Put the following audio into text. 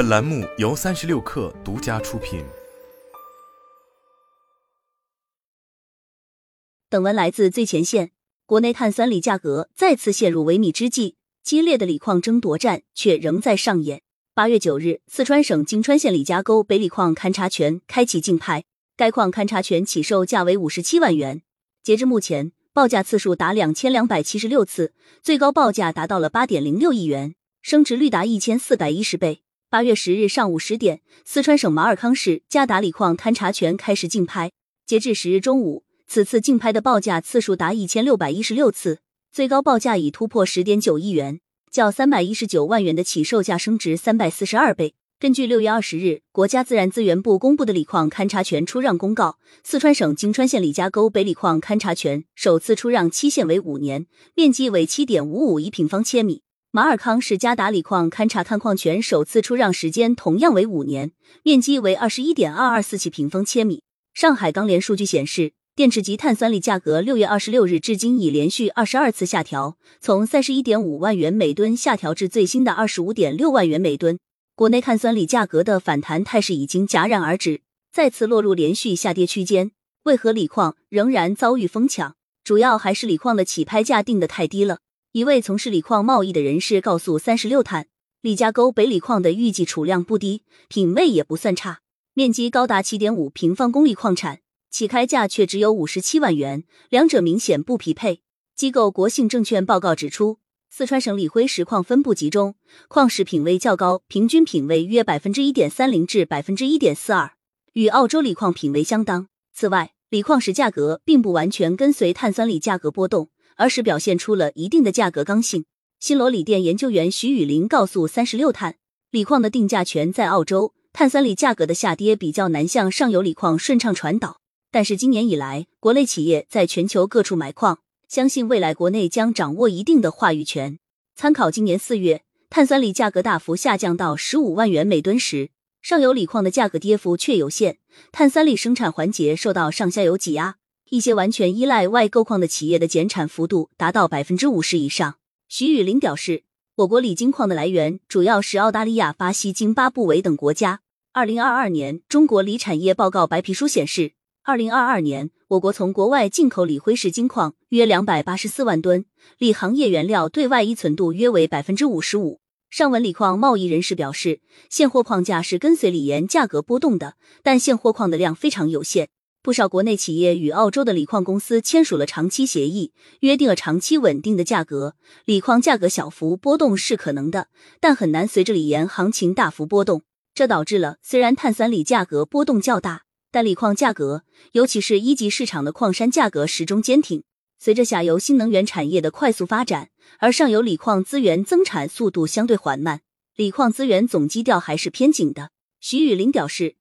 本栏目由三十六氪独家出品。本文来自最前线。国内碳酸锂价格再次陷入萎靡之际，激烈的锂矿争夺战却仍在上演。八月九日，四川省泾川县李家沟北锂矿勘查权开启竞拍，该矿勘查权起售价为五十七万元。截至目前，报价次数达两千两百七十六次，最高报价达到了八点零六亿元，升值率达一千四百一十倍。八月十日上午十点，四川省马尔康市嘉达锂矿勘查权开始竞拍。截至十日中午，此次竞拍的报价次数达一千六百一十六次，最高报价已突破十点九亿元，较三百一十九万元的起售价升值三百四十二倍。根据六月二十日国家自然资源部公布的锂矿勘查权出让公告，四川省泾川县李家沟北锂矿勘查权首次出让期限为五年，面积为七点五五一平方千米。马尔康市嘉达锂矿勘查探矿权首次出让时间同样为五年，面积为二十一点二二四七平方千米。上海钢联数据显示，电池级碳酸锂价格六月二十六日至今已连续二十二次下调，从三十一点五万元每吨下调至最新的二十五点六万元每吨。国内碳酸锂价格的反弹态势已经戛然而止，再次落入连续下跌区间。为何锂矿仍然遭遇疯抢？主要还是锂矿的起拍价定的太低了。一位从事锂矿贸易的人士告诉三十六碳，李家沟北锂矿的预计储量不低，品位也不算差，面积高达七点五平方公里矿产，起开价却只有五十七万元，两者明显不匹配。机构国信证券报告指出，四川省锂辉石矿分布集中，矿石品位较高，平均品位约百分之一点三零至百分之一点四二，与澳洲锂矿品位相当。此外，锂矿石价格并不完全跟随碳酸锂价格波动。而是表现出了一定的价格刚性。新罗锂电研究员徐雨林告诉三十六碳，锂矿的定价权在澳洲，碳酸锂价格的下跌比较难向上游锂矿顺畅传导。但是今年以来，国内企业在全球各处买矿，相信未来国内将掌握一定的话语权。参考今年四月碳酸锂价格大幅下降到十五万元每吨时，上游锂矿的价格跌幅却有限，碳酸锂生产环节受到上下游挤压。一些完全依赖外购矿的企业的减产幅度达到百分之五十以上。徐雨林表示，我国锂金矿的来源主要是澳大利亚、巴西、津巴布韦等国家。二零二二年中国锂产业报告白皮书显示，二零二二年我国从国外进口锂辉石金矿约两百八十四万吨，锂行业原料对外依存度约为百分之五十五。上文锂矿贸易人士表示，现货矿价是跟随锂盐价格波动的，但现货矿的量非常有限。不少国内企业与澳洲的锂矿公司签署了长期协议，约定了长期稳定的价格。锂矿价格小幅波动是可能的，但很难随着锂盐行情大幅波动。这导致了虽然碳酸锂价格波动较大，但锂矿价格，尤其是一级市场的矿山价格始终坚挺。随着下游新能源产业的快速发展，而上游锂矿资源增产速度相对缓慢，锂矿资源总基调还是偏紧的。徐雨林表示。